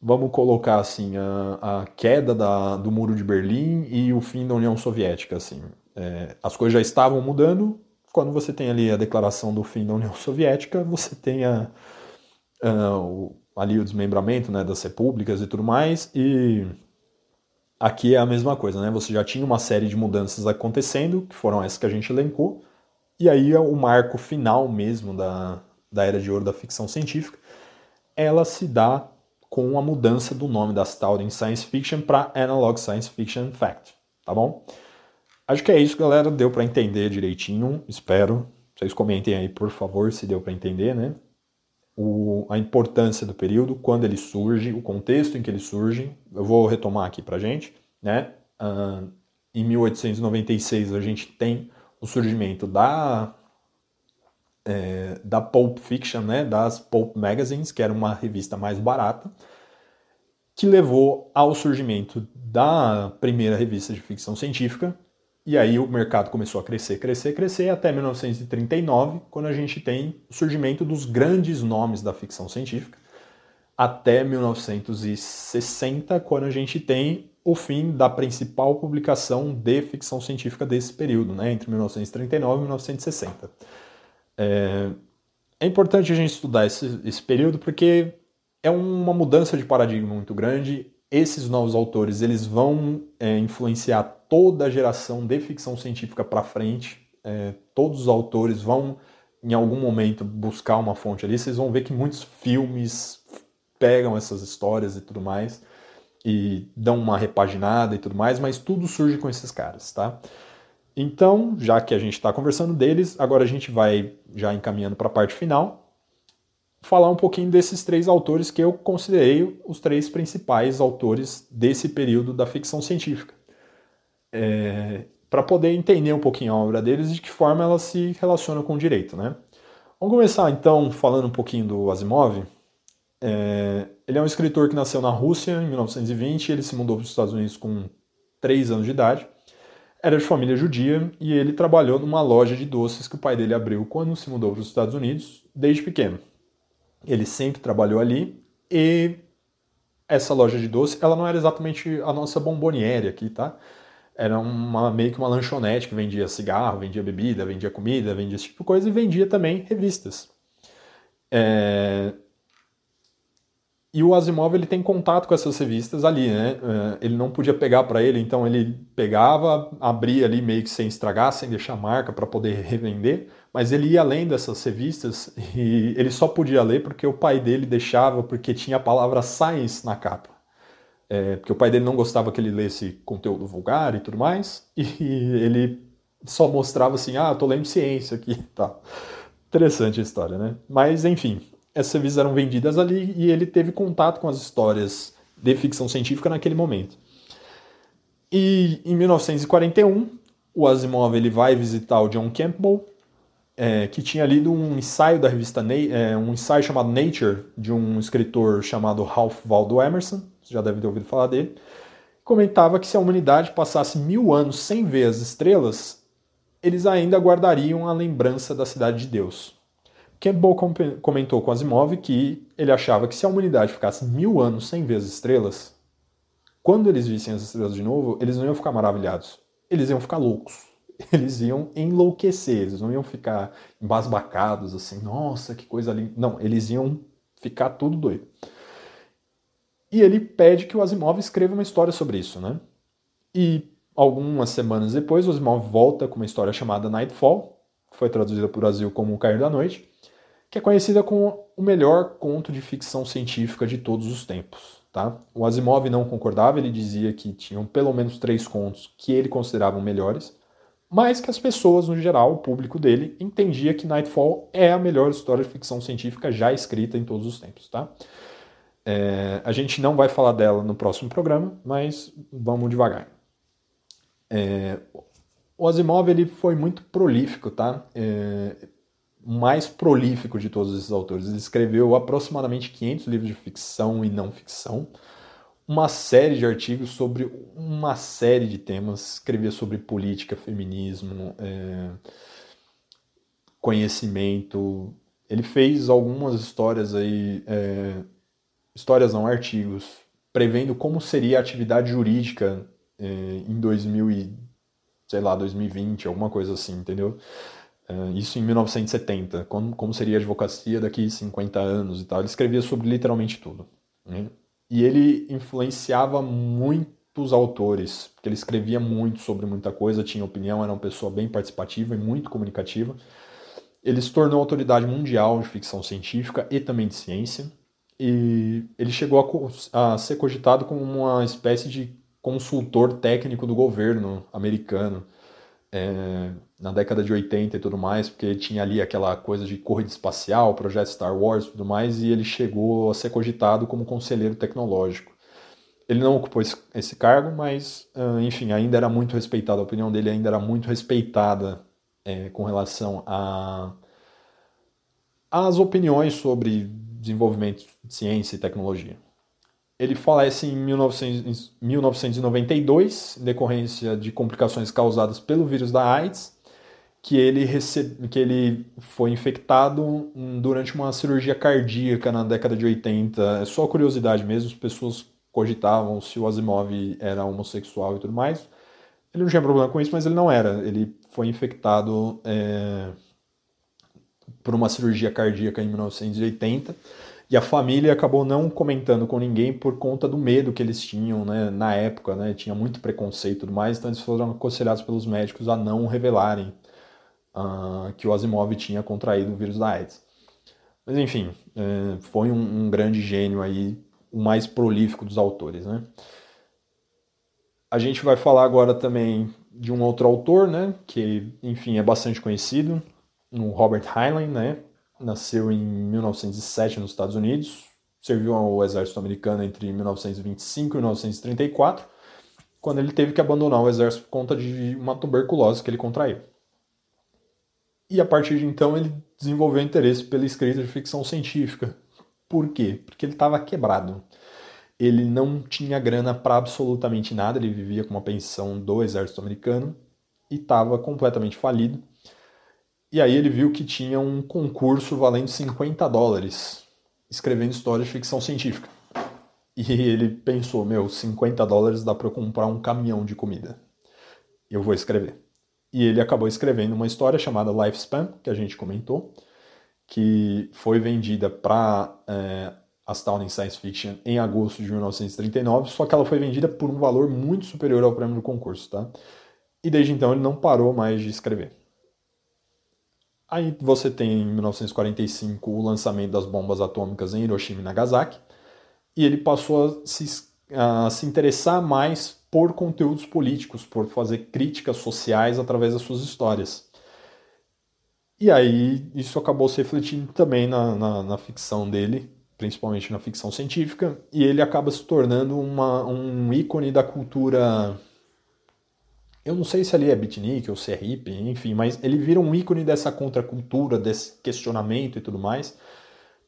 vamos colocar assim a, a queda da, do muro de Berlim e o fim da União Soviética assim é, as coisas já estavam mudando quando você tem ali a declaração do fim da União *laughs* Soviética você tem a, a, o, ali o desmembramento né, das repúblicas e tudo mais e aqui é a mesma coisa né você já tinha uma série de mudanças acontecendo que foram essas que a gente elencou e aí é o marco final mesmo da, da Era de Ouro da ficção científica, ela se dá com a mudança do nome da Astounding Science Fiction para Analog Science Fiction Fact, tá bom? Acho que é isso, galera. Deu para entender direitinho, espero. Vocês comentem aí, por favor, se deu para entender, né? O, a importância do período, quando ele surge, o contexto em que ele surge. Eu vou retomar aqui para gente, né? Uh, em 1896 a gente tem o surgimento da é, da Pulp Fiction, né, das Pulp Magazines, que era uma revista mais barata, que levou ao surgimento da primeira revista de ficção científica, e aí o mercado começou a crescer, crescer, crescer, até 1939, quando a gente tem o surgimento dos grandes nomes da ficção científica, até 1960, quando a gente tem o fim da principal publicação de ficção científica desse período, né, entre 1939 e 1960. É, é importante a gente estudar esse, esse período porque é uma mudança de paradigma muito grande. Esses novos autores eles vão é, influenciar toda a geração de ficção científica para frente. É, todos os autores vão, em algum momento, buscar uma fonte ali. Vocês vão ver que muitos filmes pegam essas histórias e tudo mais e dão uma repaginada e tudo mais, mas tudo surge com esses caras, tá? Então, já que a gente está conversando deles, agora a gente vai já encaminhando para a parte final, falar um pouquinho desses três autores que eu considerei os três principais autores desse período da ficção científica. É, para poder entender um pouquinho a obra deles e de que forma ela se relaciona com o direito. Né? Vamos começar então falando um pouquinho do Asimov. É, ele é um escritor que nasceu na Rússia em 1920, ele se mudou para os Estados Unidos com 3 anos de idade. Era de família judia e ele trabalhou numa loja de doces que o pai dele abriu quando se mudou para os Estados Unidos, desde pequeno. Ele sempre trabalhou ali e essa loja de doce, ela não era exatamente a nossa bomboniere aqui, tá? Era uma, meio que uma lanchonete que vendia cigarro, vendia bebida, vendia comida, vendia esse tipo de coisa e vendia também revistas. É, e o Asimov ele tem contato com essas revistas ali, né? É, ele não podia pegar para ele, então ele pegava, abria ali meio que sem estragar, sem deixar marca para poder revender, mas ele ia além dessas revistas e ele só podia ler porque o pai dele deixava, porque tinha a palavra science na capa. É, porque o pai dele não gostava que ele lesse conteúdo vulgar e tudo mais, e *laughs* ele só mostrava assim, ah, tô lendo ciência aqui e *laughs* tá. tal. Interessante a história, né? Mas, enfim, essas revistas eram vendidas ali e ele teve contato com as histórias de ficção científica naquele momento. E em 1941, o Asimov ele vai visitar o John Campbell, é, que tinha lido um ensaio da revista é, um ensaio chamado Nature de um escritor chamado Ralph Waldo Emerson, você já deve ter ouvido falar dele. Comentava que se a humanidade passasse mil anos sem ver as estrelas, eles ainda guardariam a lembrança da cidade de Deus. Campbell comentou com Asimov que ele achava que se a humanidade ficasse mil anos sem ver as estrelas, quando eles vissem as estrelas de novo, eles não iam ficar maravilhados, eles iam ficar loucos. *laughs* Eles iam enlouquecer, eles não iam ficar embasbacados assim, nossa, que coisa linda. Não, eles iam ficar tudo doido. E ele pede que o Asimov escreva uma história sobre isso, né? E algumas semanas depois, o Asimov volta com uma história chamada Nightfall, que foi traduzida para o Brasil como O Cair da Noite, que é conhecida como o melhor conto de ficção científica de todos os tempos. Tá? O Asimov não concordava, ele dizia que tinham pelo menos três contos que ele considerava melhores, mas que as pessoas, no geral, o público dele, entendia que Nightfall é a melhor história de ficção científica já escrita em todos os tempos. Tá? É, a gente não vai falar dela no próximo programa, mas vamos devagar. É, o Asimov ele foi muito prolífico, tá? É, mais prolífico de todos esses autores. Ele escreveu aproximadamente 500 livros de ficção e não ficção, uma série de artigos sobre uma série de temas. Escrevia sobre política, feminismo, é, conhecimento. Ele fez algumas histórias aí, é, histórias não, artigos, prevendo como seria a atividade jurídica é, em 2000 e, sei lá, 2020, alguma coisa assim, entendeu? É, isso em 1970, como, como seria a advocacia daqui 50 anos e tal. Ele escrevia sobre literalmente tudo. Né? E ele influenciava muitos autores, porque ele escrevia muito sobre muita coisa, tinha opinião, era uma pessoa bem participativa e muito comunicativa. Ele se tornou autoridade mundial de ficção científica e também de ciência. E ele chegou a, a ser cogitado como uma espécie de consultor técnico do governo americano é, na década de 80 e tudo mais, porque tinha ali aquela coisa de corrida espacial, projeto Star Wars e tudo mais, e ele chegou a ser cogitado como conselheiro tecnológico. Ele não ocupou esse, esse cargo, mas, enfim, ainda era muito respeitado, a opinião dele ainda era muito respeitada é, com relação a às opiniões sobre desenvolvimento de ciência e tecnologia. Ele falece em 1900, 1992, em decorrência de complicações causadas pelo vírus da AIDS, que ele, recebe, que ele foi infectado durante uma cirurgia cardíaca na década de 80. É só curiosidade mesmo, as pessoas cogitavam se o Asimov era homossexual e tudo mais. Ele não tinha problema com isso, mas ele não era. Ele foi infectado é, por uma cirurgia cardíaca em 1980 e a família acabou não comentando com ninguém por conta do medo que eles tinham né, na época, né, tinha muito preconceito e tudo mais, então eles foram aconselhados pelos médicos a não revelarem uh, que o Asimov tinha contraído o vírus da AIDS. Mas enfim, é, foi um, um, grande gênio aí, o mais prolífico dos autores. Né? A gente vai falar agora também de um outro autor, né, que, enfim, é bastante conhecido, no Robert Heinlein, né, nasceu em 1907 nos Estados Unidos, serviu ao exército americano entre 1925 e 1934, quando ele teve que abandonar o exército por conta de uma tuberculose que ele contraiu. E a partir de então ele desenvolveu interesse pela escrita de ficção científica. Por quê? Porque ele estava quebrado. Ele não tinha grana para absolutamente nada, ele vivia com uma pensão do exército americano e estava completamente falido. E aí ele viu que tinha um concurso valendo 50 dólares escrevendo histórias de ficção científica. E ele pensou, meu, 50 dólares dá para eu comprar um caminhão de comida. Eu vou escrever. E ele acabou escrevendo uma história chamada Lifespan, que a gente comentou, que foi vendida para é, Astounding Science Fiction em agosto de 1939, só que ela foi vendida por um valor muito superior ao prêmio do concurso, tá? E desde então ele não parou mais de escrever. Aí você tem em 1945 o lançamento das bombas atômicas em Hiroshima e Nagasaki, e ele passou a se, a se interessar mais por conteúdos políticos, por fazer críticas sociais através das suas histórias. E aí isso acabou se refletindo também na, na, na ficção dele, principalmente na ficção científica, e ele acaba se tornando uma, um ícone da cultura. Eu não sei se ali é beatnik ou se é hippie, enfim, mas ele vira um ícone dessa contracultura, desse questionamento e tudo mais.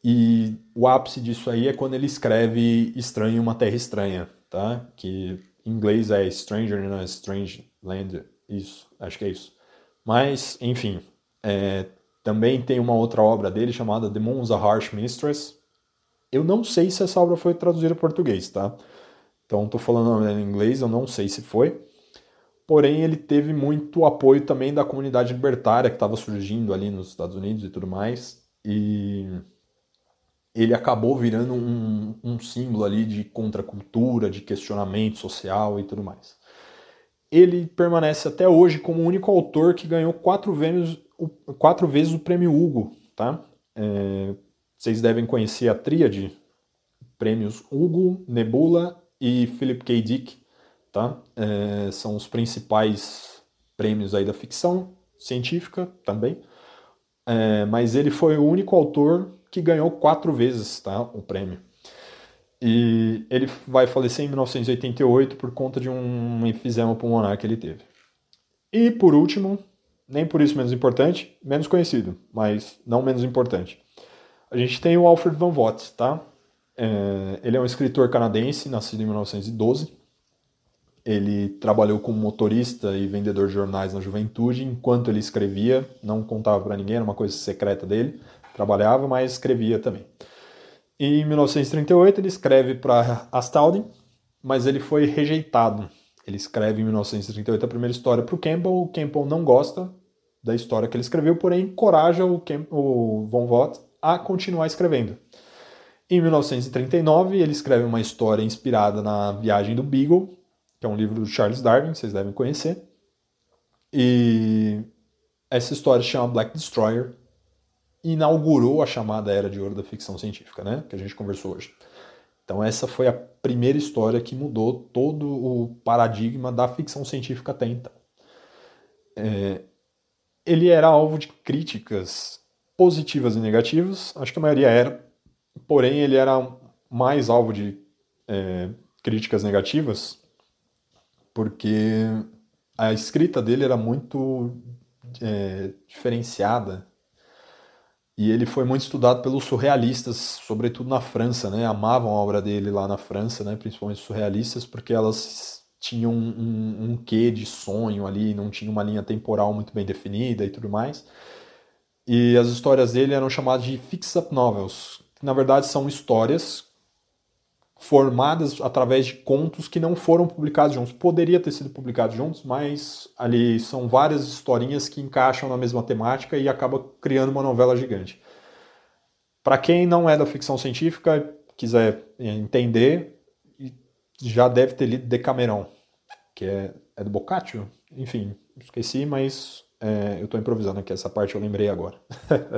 E o ápice disso aí é quando ele escreve Estranho uma Terra Estranha, tá? Que em inglês é Stranger in a Strange Land, isso, acho que é isso. Mas, enfim, é, também tem uma outra obra dele chamada The Moon's a Harsh Mistress. Eu não sei se essa obra foi traduzida para português, tá? Então, estou falando em inglês, eu não sei se foi. Porém, ele teve muito apoio também da comunidade libertária que estava surgindo ali nos Estados Unidos e tudo mais. E ele acabou virando um, um símbolo ali de contracultura, de questionamento social e tudo mais. Ele permanece até hoje como o único autor que ganhou quatro vezes, quatro vezes o prêmio Hugo, tá? É, vocês devem conhecer a tríade, prêmios Hugo, Nebula e Philip K. Dick, tá? É, são os principais prêmios aí da ficção científica também. É, mas ele foi o único autor que ganhou quatro vezes tá, o prêmio. E ele vai falecer em 1988 por conta de um enfisema pulmonar que ele teve. E por último, nem por isso menos importante, menos conhecido, mas não menos importante. A gente tem o Alfred Van Vogt, tá? É, ele é um escritor canadense, nascido em 1912. Ele trabalhou como motorista e vendedor de jornais na juventude, enquanto ele escrevia, não contava para ninguém, era uma coisa secreta dele trabalhava, mas escrevia também. E em 1938 ele escreve para Astounding, mas ele foi rejeitado. Ele escreve em 1938 a primeira história para o Campbell. O Campbell não gosta da história que ele escreveu, porém encoraja o, o Von Vogt a continuar escrevendo. Em 1939 ele escreve uma história inspirada na Viagem do Beagle, que é um livro do Charles Darwin, vocês devem conhecer. E essa história se chama Black Destroyer inaugurou a chamada era de ouro da ficção científica, né? Que a gente conversou hoje. Então essa foi a primeira história que mudou todo o paradigma da ficção científica até então. É, ele era alvo de críticas positivas e negativas, acho que a maioria era, porém ele era mais alvo de é, críticas negativas porque a escrita dele era muito é, diferenciada e ele foi muito estudado pelos surrealistas, sobretudo na França, né? Amavam a obra dele lá na França, né? Principalmente surrealistas, porque elas tinham um, um, um quê de sonho ali, não tinha uma linha temporal muito bem definida e tudo mais. E as histórias dele eram chamadas de fix-up novels, que na verdade são histórias formadas através de contos que não foram publicados juntos. Poderia ter sido publicados juntos, mas ali são várias historinhas que encaixam na mesma temática e acaba criando uma novela gigante. Para quem não é da ficção científica, quiser entender, já deve ter lido Decameron, que é, é do Boccaccio? Enfim, esqueci, mas é, eu estou improvisando aqui, essa parte eu lembrei agora.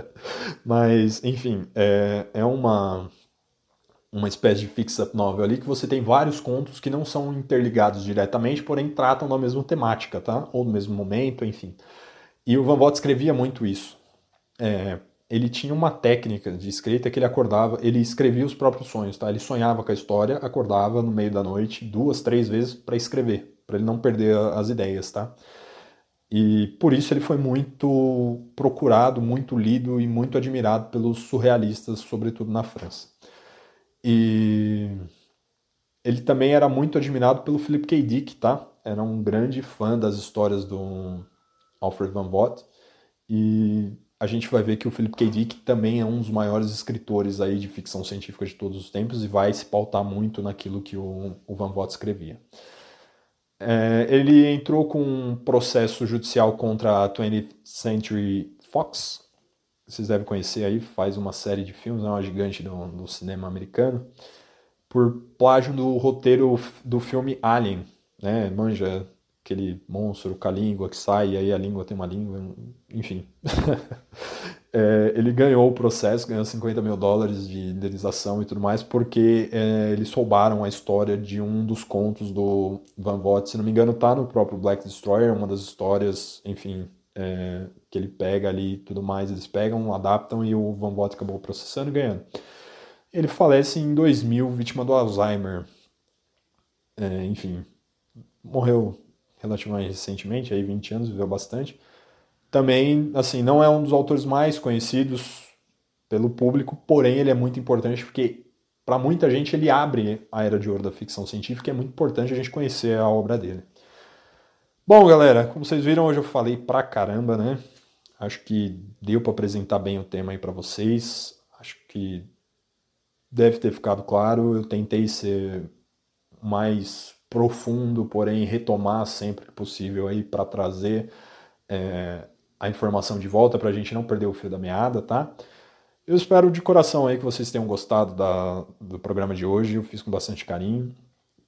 *laughs* mas, enfim, é, é uma uma espécie de fix-up novel ali, que você tem vários contos que não são interligados diretamente, porém tratam da mesma temática, tá? Ou do mesmo momento, enfim. E o Van Vogt escrevia muito isso. É, ele tinha uma técnica de escrita que ele acordava, ele escrevia os próprios sonhos, tá? Ele sonhava com a história, acordava no meio da noite, duas, três vezes para escrever, para ele não perder as ideias, tá? E por isso ele foi muito procurado, muito lido e muito admirado pelos surrealistas, sobretudo na França. E ele também era muito admirado pelo Philip K. Dick, tá? Era um grande fã das histórias do Alfred Van Vogt. E a gente vai ver que o Philip K. Dick também é um dos maiores escritores aí de ficção científica de todos os tempos e vai se pautar muito naquilo que o, Van Vogt escrevia. É, ele entrou com um processo judicial contra a 20th Century Fox, vocês devem conhecer aí, faz uma série de filmes, é uma gigante do, do cinema americano, por plágio do roteiro do filme Alien, né? Manja aquele monstro com a língua que sai, e aí a língua tem uma língua, enfim. *laughs* é, ele ganhou o processo, ganhou 50 mil dólares de indenização e tudo mais, porque é, eles roubaram a história de um dos contos do Van Vogt, se não me engano, tá no próprio Black Destroyer, uma das histórias, enfim, é, que ele pega ali tudo mais, eles pegam, adaptam e o Van Vogt acabou processando e ganhando. Ele falece em 2000, vítima do Alzheimer. É, enfim, morreu relativamente recentemente, aí 20 anos, viveu bastante. Também, assim, não é um dos autores mais conhecidos pelo público, porém ele é muito importante porque para muita gente ele abre a era de ouro da ficção científica e é muito importante a gente conhecer a obra dele. Bom, galera, como vocês viram, hoje eu falei pra caramba, né? Acho que deu para apresentar bem o tema aí para vocês. Acho que deve ter ficado claro. Eu tentei ser mais profundo, porém retomar sempre que possível aí para trazer é, a informação de volta para a gente não perder o fio da meada, tá? Eu espero de coração aí que vocês tenham gostado da, do programa de hoje. Eu fiz com bastante carinho.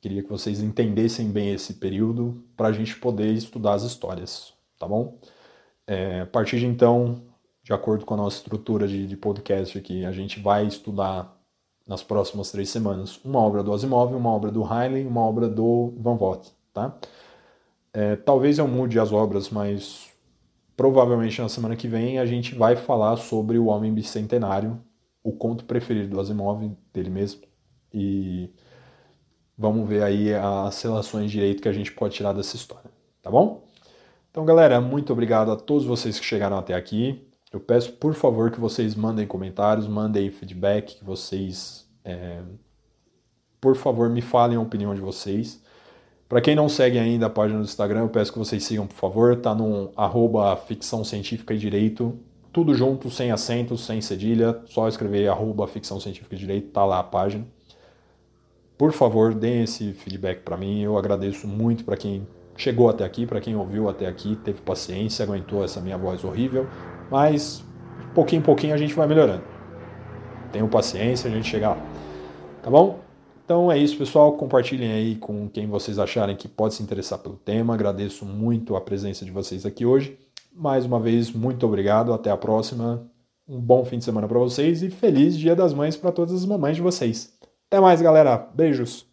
Queria que vocês entendessem bem esse período para a gente poder estudar as histórias, tá bom? É, a partir de então, de acordo com a nossa estrutura de, de podcast aqui, a gente vai estudar nas próximas três semanas uma obra do Asimov, uma obra do Heinlein, uma obra do Van Vogt, tá? É, talvez eu mude as obras, mas provavelmente na semana que vem a gente vai falar sobre o Homem Bicentenário, o conto preferido do Asimov, dele mesmo, e Vamos ver aí as relações de direito que a gente pode tirar dessa história, tá bom? Então, galera, muito obrigado a todos vocês que chegaram até aqui. Eu peço, por favor, que vocês mandem comentários, mandem feedback, que vocês, é, por favor, me falem a opinião de vocês. Para quem não segue ainda a página do Instagram, eu peço que vocês sigam, por favor. Tá no arroba ficção científica e direito. Tudo junto, sem acentos, sem cedilha. Só escrever arroba ficção científica e direito, tá lá a página. Por favor, deem esse feedback para mim. Eu agradeço muito para quem chegou até aqui, para quem ouviu até aqui, teve paciência, aguentou essa minha voz horrível. Mas, pouquinho em pouquinho, a gente vai melhorando. Tenham paciência, a gente chega lá. Tá bom? Então é isso, pessoal. Compartilhem aí com quem vocês acharem que pode se interessar pelo tema. Agradeço muito a presença de vocês aqui hoje. Mais uma vez, muito obrigado. Até a próxima. Um bom fim de semana para vocês e feliz Dia das Mães para todas as mamães de vocês. Até mais, galera. Beijos.